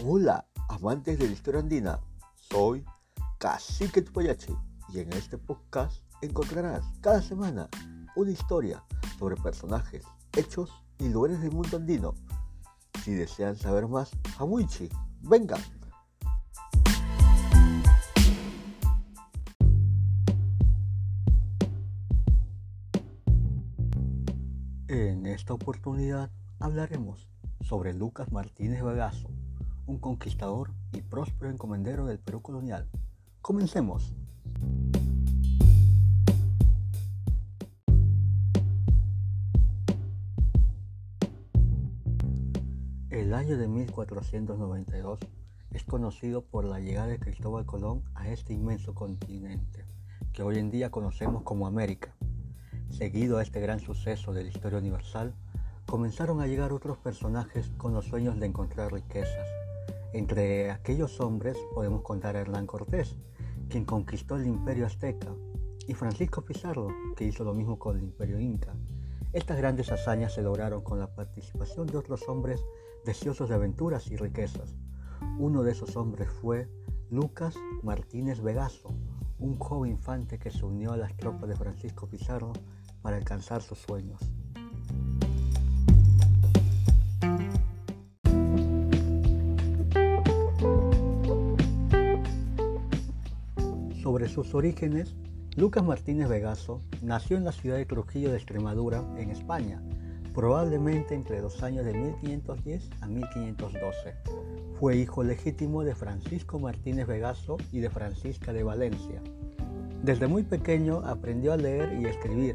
Hola, amantes de la historia andina. Soy Cacique Tupayachi y en este podcast encontrarás cada semana una historia sobre personajes, hechos y lugares del mundo andino. Si desean saber más, Hamuichi, vengan. En esta oportunidad hablaremos sobre Lucas Martínez Bagazo, un conquistador y próspero encomendero del Perú colonial. Comencemos. El año de 1492 es conocido por la llegada de Cristóbal Colón a este inmenso continente, que hoy en día conocemos como América. Seguido a este gran suceso de la historia universal, comenzaron a llegar otros personajes con los sueños de encontrar riquezas. Entre aquellos hombres podemos contar a Hernán Cortés, quien conquistó el imperio azteca, y Francisco Pizarro, que hizo lo mismo con el imperio inca. Estas grandes hazañas se lograron con la participación de otros hombres deseosos de aventuras y riquezas. Uno de esos hombres fue Lucas Martínez Vegaso, un joven infante que se unió a las tropas de Francisco Pizarro para alcanzar sus sueños. Sus orígenes, Lucas Martínez Vegaso nació en la ciudad de Trujillo de Extremadura, en España, probablemente entre los años de 1510 a 1512. Fue hijo legítimo de Francisco Martínez Vegaso y de Francisca de Valencia. Desde muy pequeño aprendió a leer y escribir,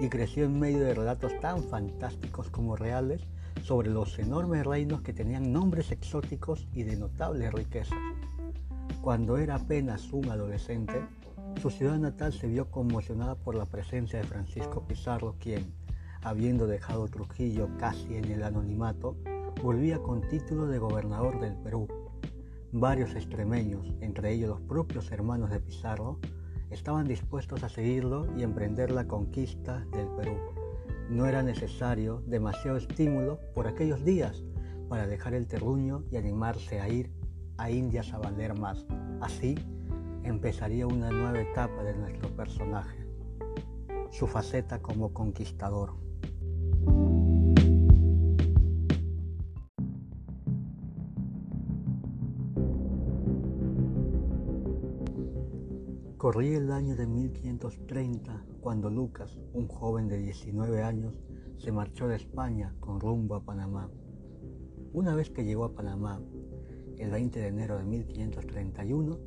y creció en medio de relatos tan fantásticos como reales sobre los enormes reinos que tenían nombres exóticos y de notables riquezas. Cuando era apenas un adolescente, su ciudad natal se vio conmocionada por la presencia de Francisco Pizarro, quien, habiendo dejado Trujillo casi en el anonimato, volvía con título de gobernador del Perú. Varios extremeños, entre ellos los propios hermanos de Pizarro, estaban dispuestos a seguirlo y emprender la conquista del Perú. No era necesario demasiado estímulo por aquellos días para dejar el terruño y animarse a ir a Indias a valer más. Así empezaría una nueva etapa de nuestro personaje, su faceta como conquistador. Corría el año de 1530 cuando Lucas, un joven de 19 años, se marchó de España con rumbo a Panamá. Una vez que llegó a Panamá, el 20 de enero de 1531,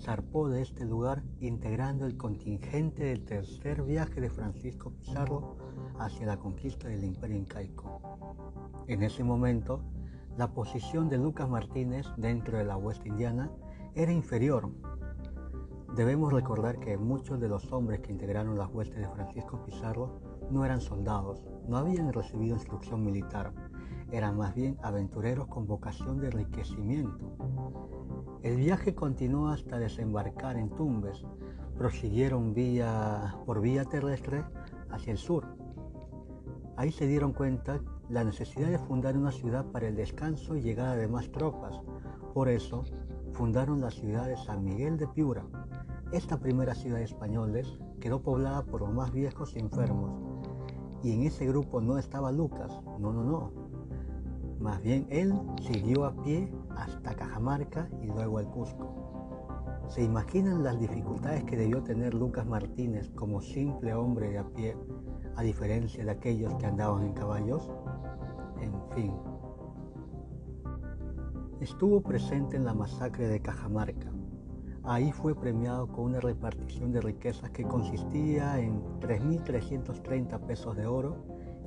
zarpó de este lugar integrando el contingente del tercer viaje de Francisco Pizarro hacia la conquista del imperio incaico. En ese momento, la posición de Lucas Martínez dentro de la hueste indiana era inferior Debemos recordar que muchos de los hombres que integraron las huestes de Francisco Pizarro no eran soldados, no habían recibido instrucción militar, eran más bien aventureros con vocación de enriquecimiento. El viaje continuó hasta desembarcar en Tumbes, prosiguieron vía, por vía terrestre hacia el sur. Ahí se dieron cuenta la necesidad de fundar una ciudad para el descanso y llegada de más tropas. Por eso, fundaron la ciudad de San Miguel de Piura. Esta primera ciudad de españoles quedó poblada por los más viejos y enfermos. Y en ese grupo no estaba Lucas, no, no, no. Más bien él siguió a pie hasta Cajamarca y luego al Cusco. ¿Se imaginan las dificultades que debió tener Lucas Martínez como simple hombre de a pie, a diferencia de aquellos que andaban en caballos? En fin, Estuvo presente en la masacre de Cajamarca. Ahí fue premiado con una repartición de riquezas que consistía en 3.330 pesos de oro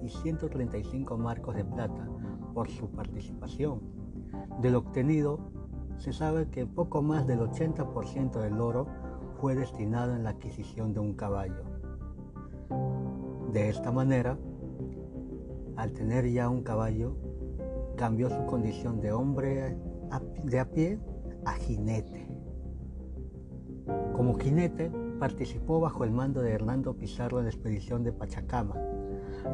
y 135 marcos de plata por su participación. Del obtenido, se sabe que poco más del 80% del oro fue destinado en la adquisición de un caballo. De esta manera, al tener ya un caballo, cambió su condición de hombre de a pie a jinete. Como jinete, participó bajo el mando de Hernando Pizarro en la expedición de Pachacama.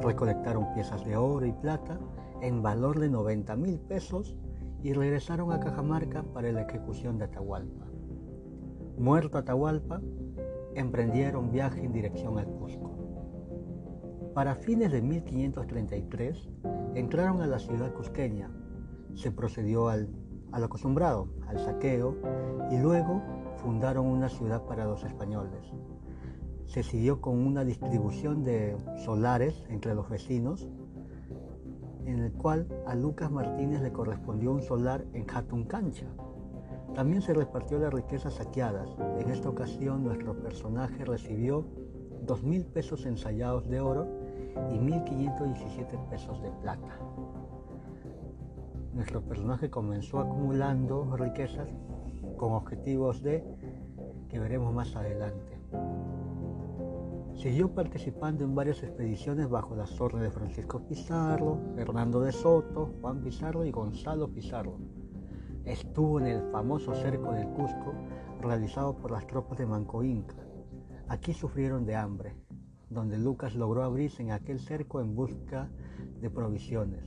Recolectaron piezas de oro y plata en valor de 90 mil pesos y regresaron a Cajamarca para la ejecución de Atahualpa. Muerto Atahualpa, emprendieron viaje en dirección al Cusco. Para fines de 1533 entraron a la ciudad cusqueña, se procedió al, al acostumbrado, al saqueo, y luego fundaron una ciudad para los españoles. Se siguió con una distribución de solares entre los vecinos, en el cual a Lucas Martínez le correspondió un solar en Cancha. También se repartió las riquezas saqueadas. En esta ocasión nuestro personaje recibió 2.000 pesos ensayados de oro y 1.517 pesos de plata. Nuestro personaje comenzó acumulando riquezas con objetivos de que veremos más adelante. Siguió participando en varias expediciones bajo las órdenes de Francisco Pizarro, Fernando de Soto, Juan Pizarro y Gonzalo Pizarro. Estuvo en el famoso cerco del Cusco realizado por las tropas de Manco Inca. Aquí sufrieron de hambre, donde Lucas logró abrirse en aquel cerco en busca de provisiones.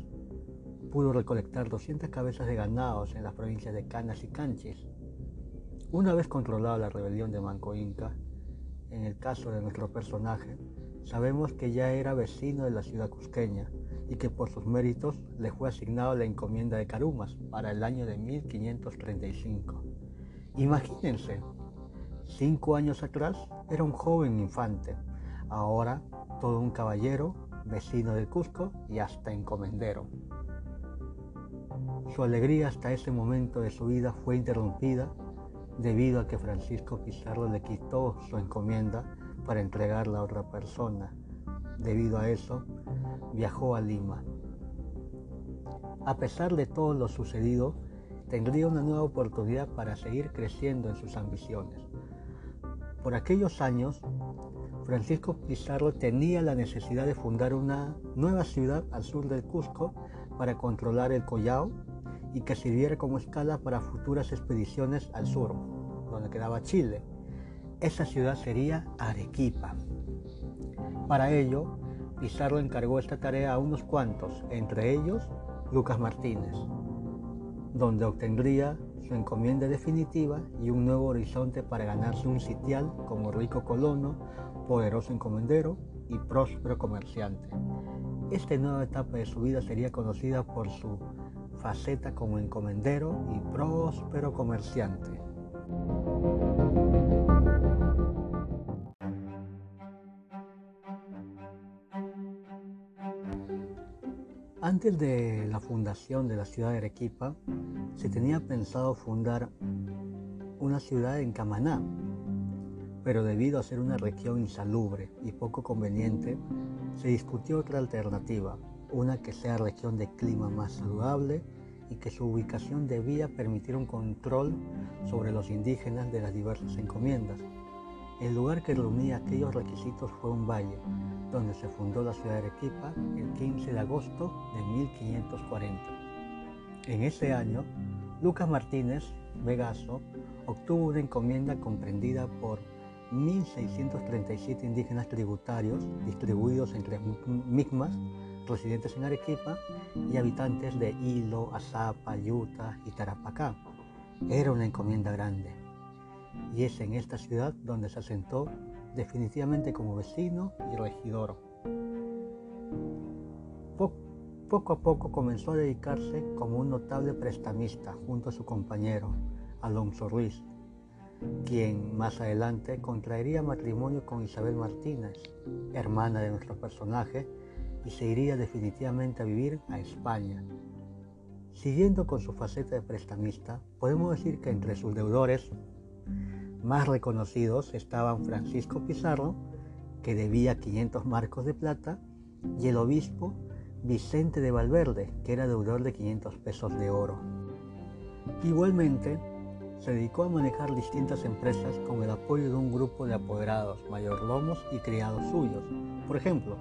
Pudo recolectar 200 cabezas de ganados en las provincias de Canas y Canchis. Una vez controlada la rebelión de Manco Inca, en el caso de nuestro personaje, sabemos que ya era vecino de la ciudad cusqueña y que por sus méritos le fue asignado la encomienda de Carumas para el año de 1535. Imagínense, cinco años atrás era un joven infante, ahora todo un caballero, vecino del Cusco y hasta encomendero. Su alegría hasta ese momento de su vida fue interrumpida debido a que Francisco Pizarro le quitó su encomienda para entregarla a otra persona. Debido a eso, viajó a Lima. A pesar de todo lo sucedido, tendría una nueva oportunidad para seguir creciendo en sus ambiciones. Por aquellos años, Francisco Pizarro tenía la necesidad de fundar una nueva ciudad al sur del Cusco para controlar el Collao y que sirviera como escala para futuras expediciones al sur, donde quedaba Chile. Esa ciudad sería Arequipa. Para ello, Pizarro encargó esta tarea a unos cuantos, entre ellos Lucas Martínez, donde obtendría su encomienda definitiva y un nuevo horizonte para ganarse un sitial como rico colono, poderoso encomendero y próspero comerciante. Esta nueva etapa de su vida sería conocida por su faceta como encomendero y próspero comerciante. Antes de la fundación de la ciudad de Arequipa, se tenía pensado fundar una ciudad en Camaná, pero debido a ser una región insalubre y poco conveniente, se discutió otra alternativa, una que sea región de clima más saludable y que su ubicación debía permitir un control sobre los indígenas de las diversas encomiendas. El lugar que reunía aquellos requisitos fue un valle, donde se fundó la ciudad de Arequipa el 15 de agosto de 1540. En ese año, Lucas Martínez Vegaso obtuvo una encomienda comprendida por 1.637 indígenas tributarios distribuidos entre migmas residentes en Arequipa y habitantes de Hilo, Azapa, Yuta y Tarapacá. Era una encomienda grande y es en esta ciudad donde se asentó definitivamente como vecino y regidor. Poco a poco comenzó a dedicarse como un notable prestamista junto a su compañero, Alonso Ruiz, quien más adelante contraería matrimonio con Isabel Martínez, hermana de nuestro personaje, y se iría definitivamente a vivir a España. Siguiendo con su faceta de prestamista, podemos decir que entre sus deudores más reconocidos estaban Francisco Pizarro, que debía 500 marcos de plata, y el obispo Vicente de Valverde, que era deudor de 500 pesos de oro. Igualmente, se dedicó a manejar distintas empresas con el apoyo de un grupo de apoderados, mayordomos y criados suyos. Por ejemplo,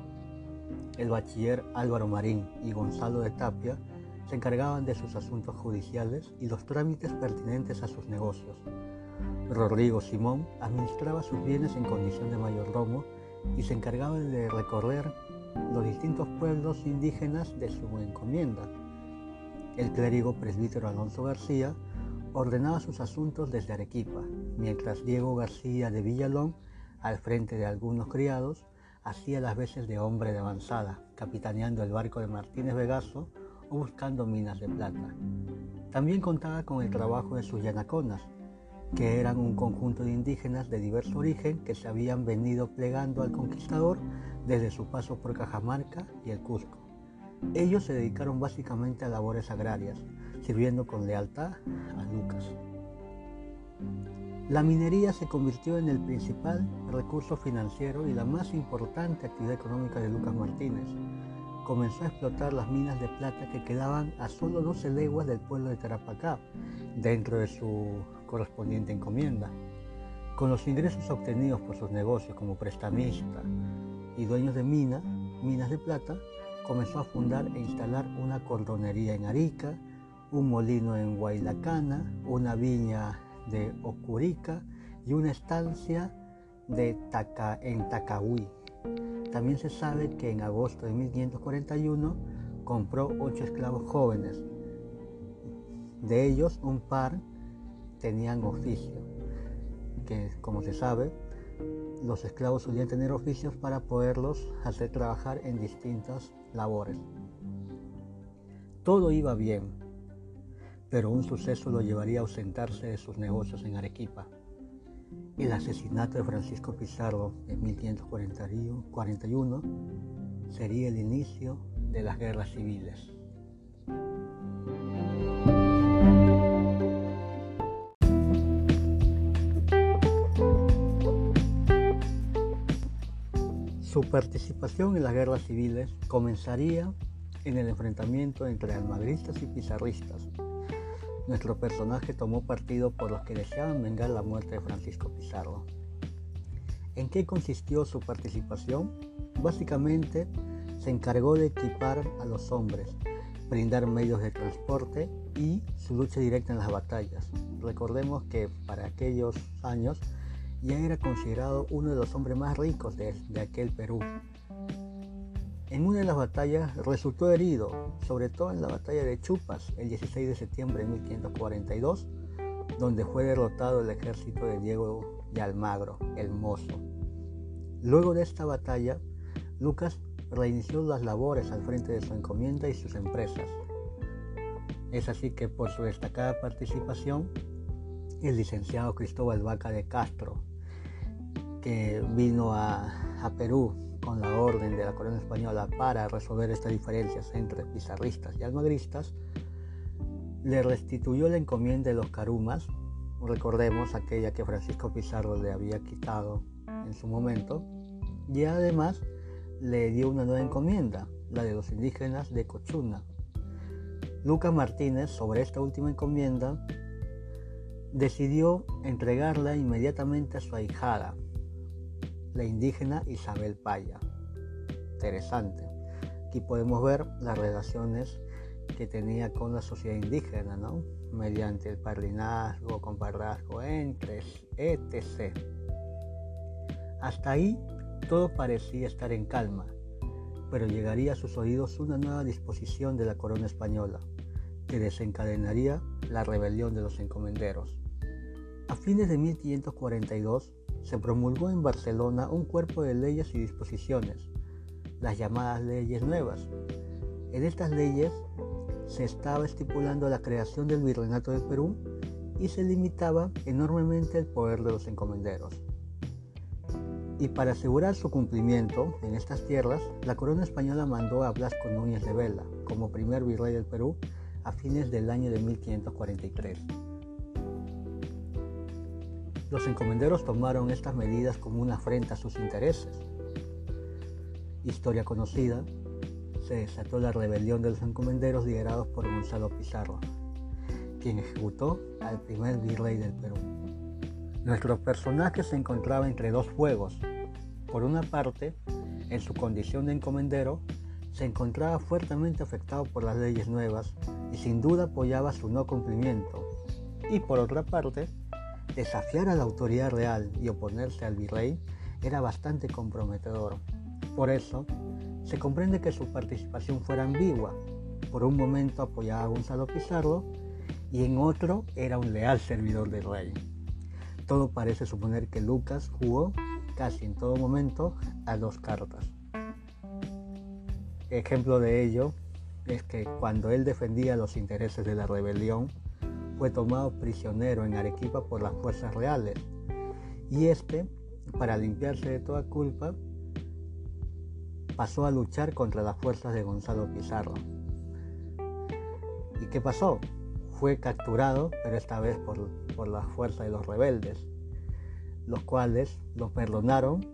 el bachiller Álvaro Marín y Gonzalo de Tapia se encargaban de sus asuntos judiciales y los trámites pertinentes a sus negocios. Rodrigo Simón administraba sus bienes en condición de mayordomo y se encargaba de recorrer los distintos pueblos indígenas de su encomienda. el clérigo presbítero Alonso García ordenaba sus asuntos desde Arequipa, mientras Diego García de Villalón, al frente de algunos criados, hacía las veces de hombre de avanzada, capitaneando el barco de Martínez Vegaso o buscando minas de plata. También contaba con el trabajo de sus yanaconas, que eran un conjunto de indígenas de diverso origen que se habían venido plegando al conquistador desde su paso por Cajamarca y el Cusco. Ellos se dedicaron básicamente a labores agrarias, sirviendo con lealtad a Lucas. La minería se convirtió en el principal recurso financiero y la más importante actividad económica de Lucas Martínez. Comenzó a explotar las minas de plata que quedaban a solo 12 leguas del pueblo de Tarapacá, dentro de su correspondiente encomienda. Con los ingresos obtenidos por sus negocios como prestamista y dueños de minas, minas de plata, comenzó a fundar e instalar una cordonería en Arica, un molino en Guaylacana, una viña de Ocurica y una estancia de en Tacahuí. También se sabe que en agosto de 1541 compró ocho esclavos jóvenes. De ellos, un par tenían oficio, que como se sabe, los esclavos solían tener oficios para poderlos hacer trabajar en distintas labores. Todo iba bien, pero un suceso lo llevaría a ausentarse de sus negocios en Arequipa. El asesinato de Francisco Pizarro en 1541 sería el inicio de las guerras civiles. Su participación en las guerras civiles comenzaría en el enfrentamiento entre almagristas y pizarristas. Nuestro personaje tomó partido por los que deseaban vengar la muerte de Francisco Pizarro. ¿En qué consistió su participación? Básicamente se encargó de equipar a los hombres, brindar medios de transporte y su lucha directa en las batallas. Recordemos que para aquellos años ya era considerado uno de los hombres más ricos de, aquel Perú. En una de las batallas resultó herido, sobre todo en la batalla de Chupas, el 16 de septiembre de 1542, donde fue derrotado el ejército de Diego de Almagro, el Mozo. Luego de esta batalla, Lucas reinició las labores al frente de su encomienda y sus empresas. Es así que por su destacada participación, el licenciado Cristóbal Vaca de Castro, que vino a, Perú con la orden de la corona española para resolver estas diferencias entre pizarristas y almagristas, le restituyó la encomienda de los carumas, recordemos aquella que Francisco Pizarro le había quitado en su momento, y además le dio una nueva encomienda, la de los indígenas de Cochuna. Lucas Martínez, sobre esta última encomienda, decidió entregarla inmediatamente a su ahijada, la indígena Isabel Paya. Interesante. Aquí podemos ver las relaciones que tenía con la sociedad indígena, ¿no? Mediante el parlinazgo, compadrazgo, entre, etc. Hasta ahí todo parecía estar en calma, pero llegaría a sus oídos una nueva disposición de la corona española, que desencadenaría la rebelión de los encomenderos. A fines de 1542, se promulgó en Barcelona un cuerpo de leyes y disposiciones, las llamadas leyes nuevas. En estas leyes se estaba estipulando la creación del virreinato del Perú y se limitaba enormemente el poder de los encomenderos. Y para asegurar su cumplimiento en estas tierras, la corona española mandó a Blasco Núñez de Vela como primer virrey del Perú a fines del año de 1543. Los encomenderos tomaron estas medidas como una afrenta a sus intereses. Historia conocida, se desató la rebelión de los encomenderos liderados por Gonzalo Pizarro, quien ejecutó al primer virrey del Perú. Nuestro personaje se encontraba entre dos fuegos. Por una parte, en su condición de encomendero, se encontraba fuertemente afectado por las leyes nuevas y sin duda apoyaba su no cumplimiento. Y por otra parte, Desafiar a la autoridad real y oponerse al virrey era bastante comprometedor. Por eso, se comprende que su participación fuera ambigua. por un momento apoyaba a Gonzalo Pizarro y en otro era un leal servidor del rey. Todo parece suponer que Lucas jugó casi en todo momento a dos cartas. Ejemplo de ello es que cuando él defendía los intereses de la rebelión, fue tomado prisionero en Arequipa por las fuerzas reales. Y este, para limpiarse de toda culpa, pasó a luchar contra las fuerzas de Gonzalo Pizarro. ¿Y qué pasó? Fue capturado, pero esta vez por, por las fuerzas de los rebeldes, los cuales lo perdonaron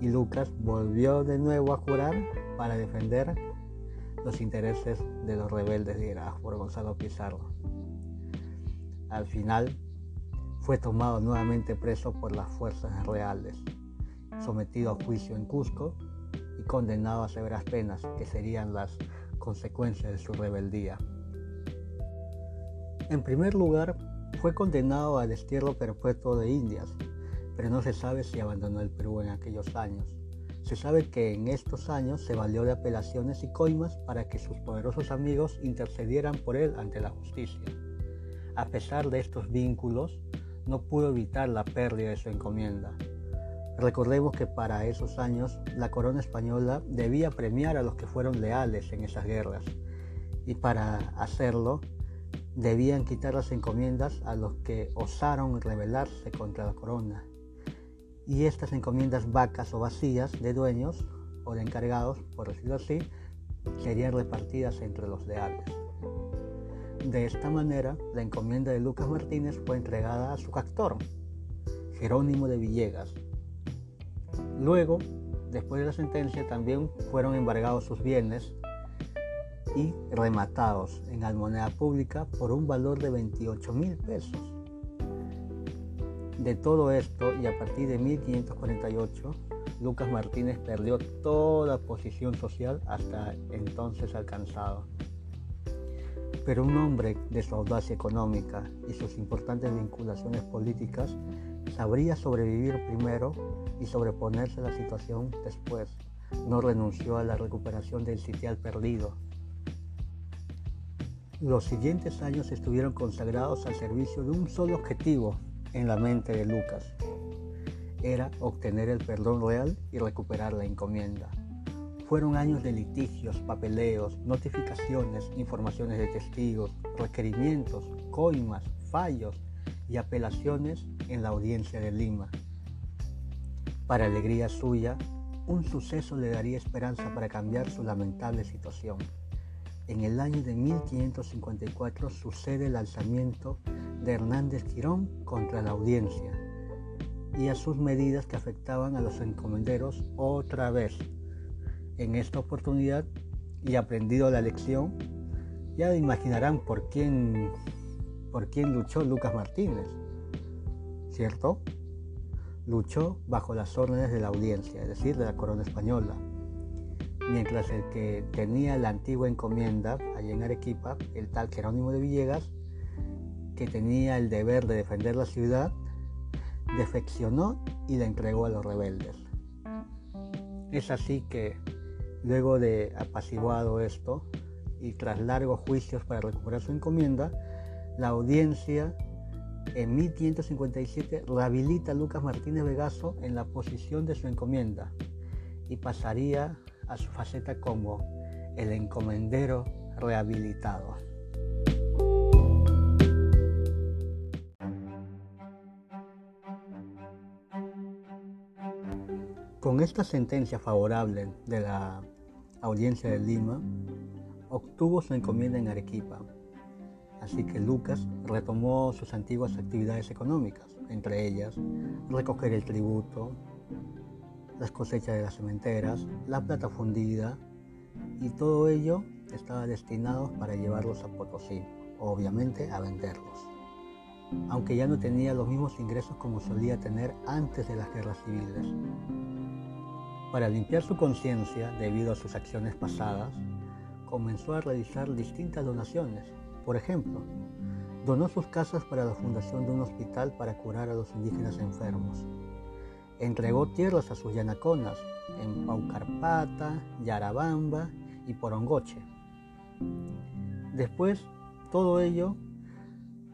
y Lucas volvió de nuevo a jurar para defender los intereses de los rebeldes liderados por Gonzalo Pizarro. Al final fue tomado nuevamente preso por las fuerzas reales, sometido a juicio en Cusco y condenado a severas penas que serían las consecuencias de su rebeldía. En primer lugar, fue condenado a destierro perpetuo de Indias, pero no se sabe si abandonó el Perú en aquellos años. Se sabe que en estos años se valió de apelaciones y coimas para que sus poderosos amigos intercedieran por él ante la justicia. A pesar de estos vínculos, no pudo evitar la pérdida de su encomienda. Recordemos que para esos años la corona española debía premiar a los que fueron leales en esas guerras y para hacerlo debían quitar las encomiendas a los que osaron rebelarse contra la corona y estas encomiendas vacas o vacías de dueños o de encargados, por decirlo así, serían repartidas entre los leales. De esta manera, la encomienda de Lucas Martínez fue entregada a su captor, Jerónimo de Villegas. Luego, después de la sentencia, también fueron embargados sus bienes y rematados en almoneda pública por un valor de 28 mil pesos de todo esto y a partir de 1548, Lucas Martínez perdió toda posición social hasta entonces alcanzado. Pero un hombre de su audacia económica y sus importantes vinculaciones políticas sabría sobrevivir primero y sobreponerse a la situación después. No renunció a la recuperación del sitial perdido. Los siguientes años estuvieron consagrados al servicio de un solo objetivo, en la mente de Lucas. Era obtener el perdón real y recuperar la encomienda. Fueron años de litigios, papeleos, notificaciones, informaciones de testigos, requerimientos, coimas, fallos y apelaciones en la audiencia de Lima. Para alegría suya, un suceso le daría esperanza para cambiar su lamentable situación. En el año de 1554 sucede el alzamiento de Hernández Quirón contra la audiencia y a sus medidas que afectaban a los encomenderos otra vez. En esta oportunidad, y aprendido la lección, ya imaginarán por quién, por quién luchó Lucas Martínez, ¿cierto? Luchó bajo las órdenes de la audiencia, es decir, de la corona española. Mientras el que tenía la antigua encomienda allí en Arequipa, el tal Jerónimo de Villegas, que tenía el deber de defender la ciudad, defeccionó y la entregó a los rebeldes. Es así que, luego de apaciguado esto y tras largos juicios para recuperar su encomienda, la audiencia en 1557 rehabilita a Lucas Martínez Vegaso en la posición de su encomienda y pasaría a su faceta como el encomendero rehabilitado. Con esta sentencia favorable de la audiencia de Lima, obtuvo su encomienda en Arequipa. Así que Lucas retomó sus antiguas actividades económicas, entre ellas recoger el tributo, las cosechas de las cementeras, la plata fundida, y todo ello estaba destinado para llevarlos a Potosí, obviamente a venderlos, aunque ya no tenía los mismos ingresos como solía tener antes de las guerras civiles. Para limpiar su conciencia debido a sus acciones pasadas, comenzó a realizar distintas donaciones. Por ejemplo, donó sus casas para la fundación de un hospital para curar a los indígenas enfermos. Entregó tierras a sus yanaconas en Paucarpata, Yarabamba y Porongoche. Después, todo ello,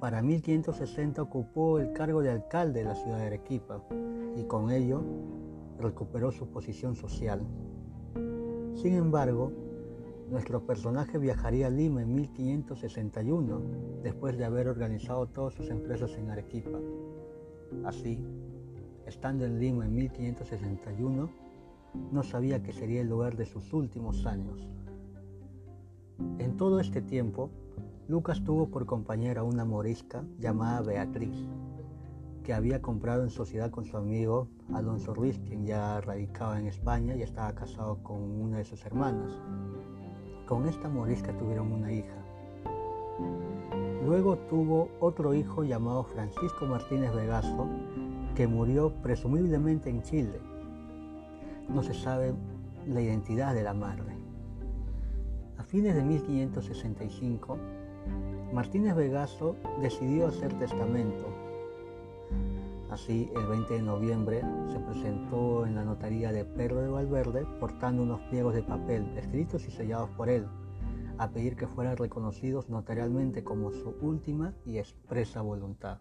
para 1560 ocupó el cargo de alcalde de la ciudad de Arequipa y con ello recuperó su posición social. Sin embargo, nuestro personaje viajaría a Lima en 1561, después de haber organizado todas sus empresas en Arequipa. Así, estando en Lima en 1561, no sabía que sería el lugar de sus últimos años. En todo este tiempo, Lucas tuvo por compañera una morisca llamada Beatriz, que había comprado en sociedad con su amigo Alonso Ruiz, quien ya radicaba en España y estaba casado con una de sus hermanas. Con esta morisca tuvieron una hija. Luego tuvo otro hijo llamado Francisco Martínez Vegaso, que murió presumiblemente en Chile. No se sabe la identidad de la madre. A fines de 1565, Martínez Vegaso decidió hacer testamento. Así, el 20 de noviembre se presentó en la notaría de Pedro de Valverde portando unos pliegos de papel escritos y sellados por él, a pedir que fueran reconocidos notarialmente como su última y expresa voluntad.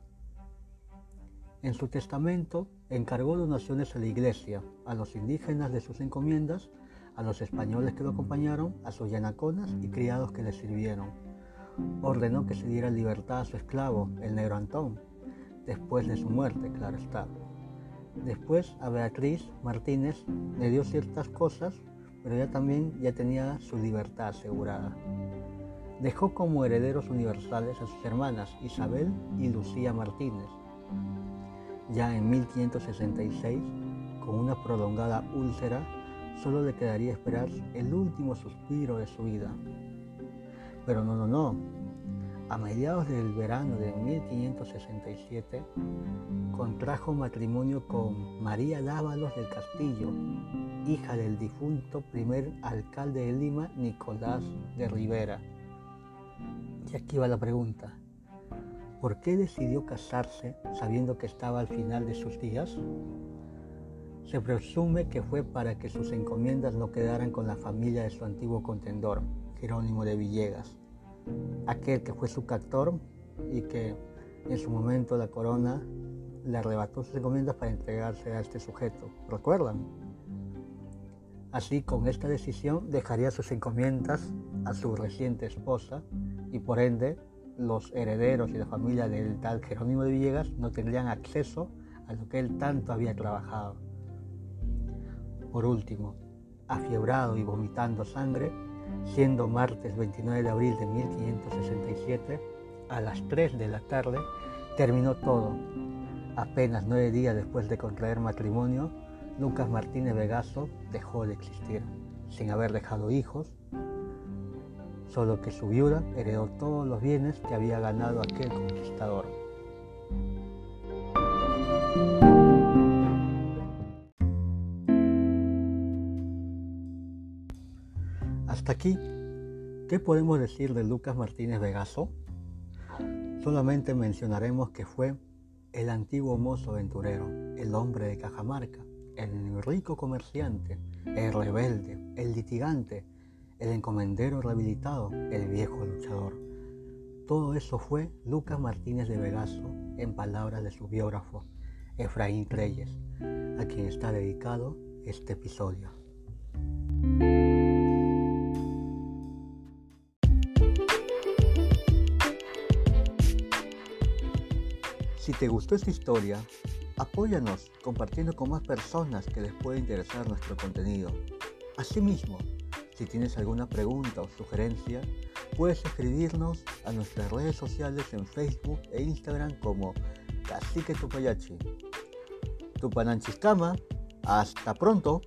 En su testamento encargó donaciones a la iglesia, a los indígenas de sus encomiendas, a los españoles que lo acompañaron, a sus yanaconas y criados que le sirvieron. Ordenó que se diera libertad a su esclavo, el negro Antón, después de su muerte, claro está. Después a Beatriz Martínez le dio ciertas cosas, pero ella también ya tenía su libertad asegurada. Dejó como herederos universales a sus hermanas Isabel y Lucía Martínez, ya en 1566, con una prolongada úlcera, solo le quedaría esperar el último suspiro de su vida. Pero no, no, no. A mediados del verano de 1567, contrajo matrimonio con María Dávalos del Castillo, hija del difunto primer alcalde de Lima, Nicolás de Rivera. Y aquí va la pregunta. ¿Por qué decidió casarse sabiendo que estaba al final de sus días? Se presume que fue para que sus encomiendas no quedaran con la familia de su antiguo contendor, Jerónimo de Villegas, aquel que fue su captor y que en su momento la corona le arrebató sus encomiendas para entregarse a este sujeto. ¿Recuerdan? Así, con esta decisión dejaría sus encomiendas a su reciente esposa y por ende los herederos y la familia del tal Jerónimo de Villegas no tendrían acceso a lo que él tanto había trabajado. Por último, afiebrado y vomitando sangre, siendo martes 29 de abril de 1567, a las 3 de la tarde, terminó todo. Apenas nueve días después de contraer matrimonio, Lucas Martínez Vegaso dejó de existir, sin haber dejado hijos, solo que su viuda heredó todos los bienes que había ganado aquel conquistador. Hasta aquí, ¿qué podemos decir de Lucas Martínez Vegaso? Solamente mencionaremos que fue el antiguo mozo aventurero, el hombre de Cajamarca, el rico comerciante, el rebelde, el litigante, el encomendero rehabilitado, el viejo luchador. Todo eso fue Lucas Martínez de Vegaso, en palabras de su biógrafo, Efraín Reyes, a quien está dedicado este episodio. Te gustó esta historia, apóyanos compartiendo con más personas que les pueda interesar nuestro contenido. Asimismo, si tienes alguna pregunta o sugerencia, puedes escribirnos a nuestras redes sociales en Facebook e Instagram como Cacique Tupayachi. Tupananchiscama, hasta pronto.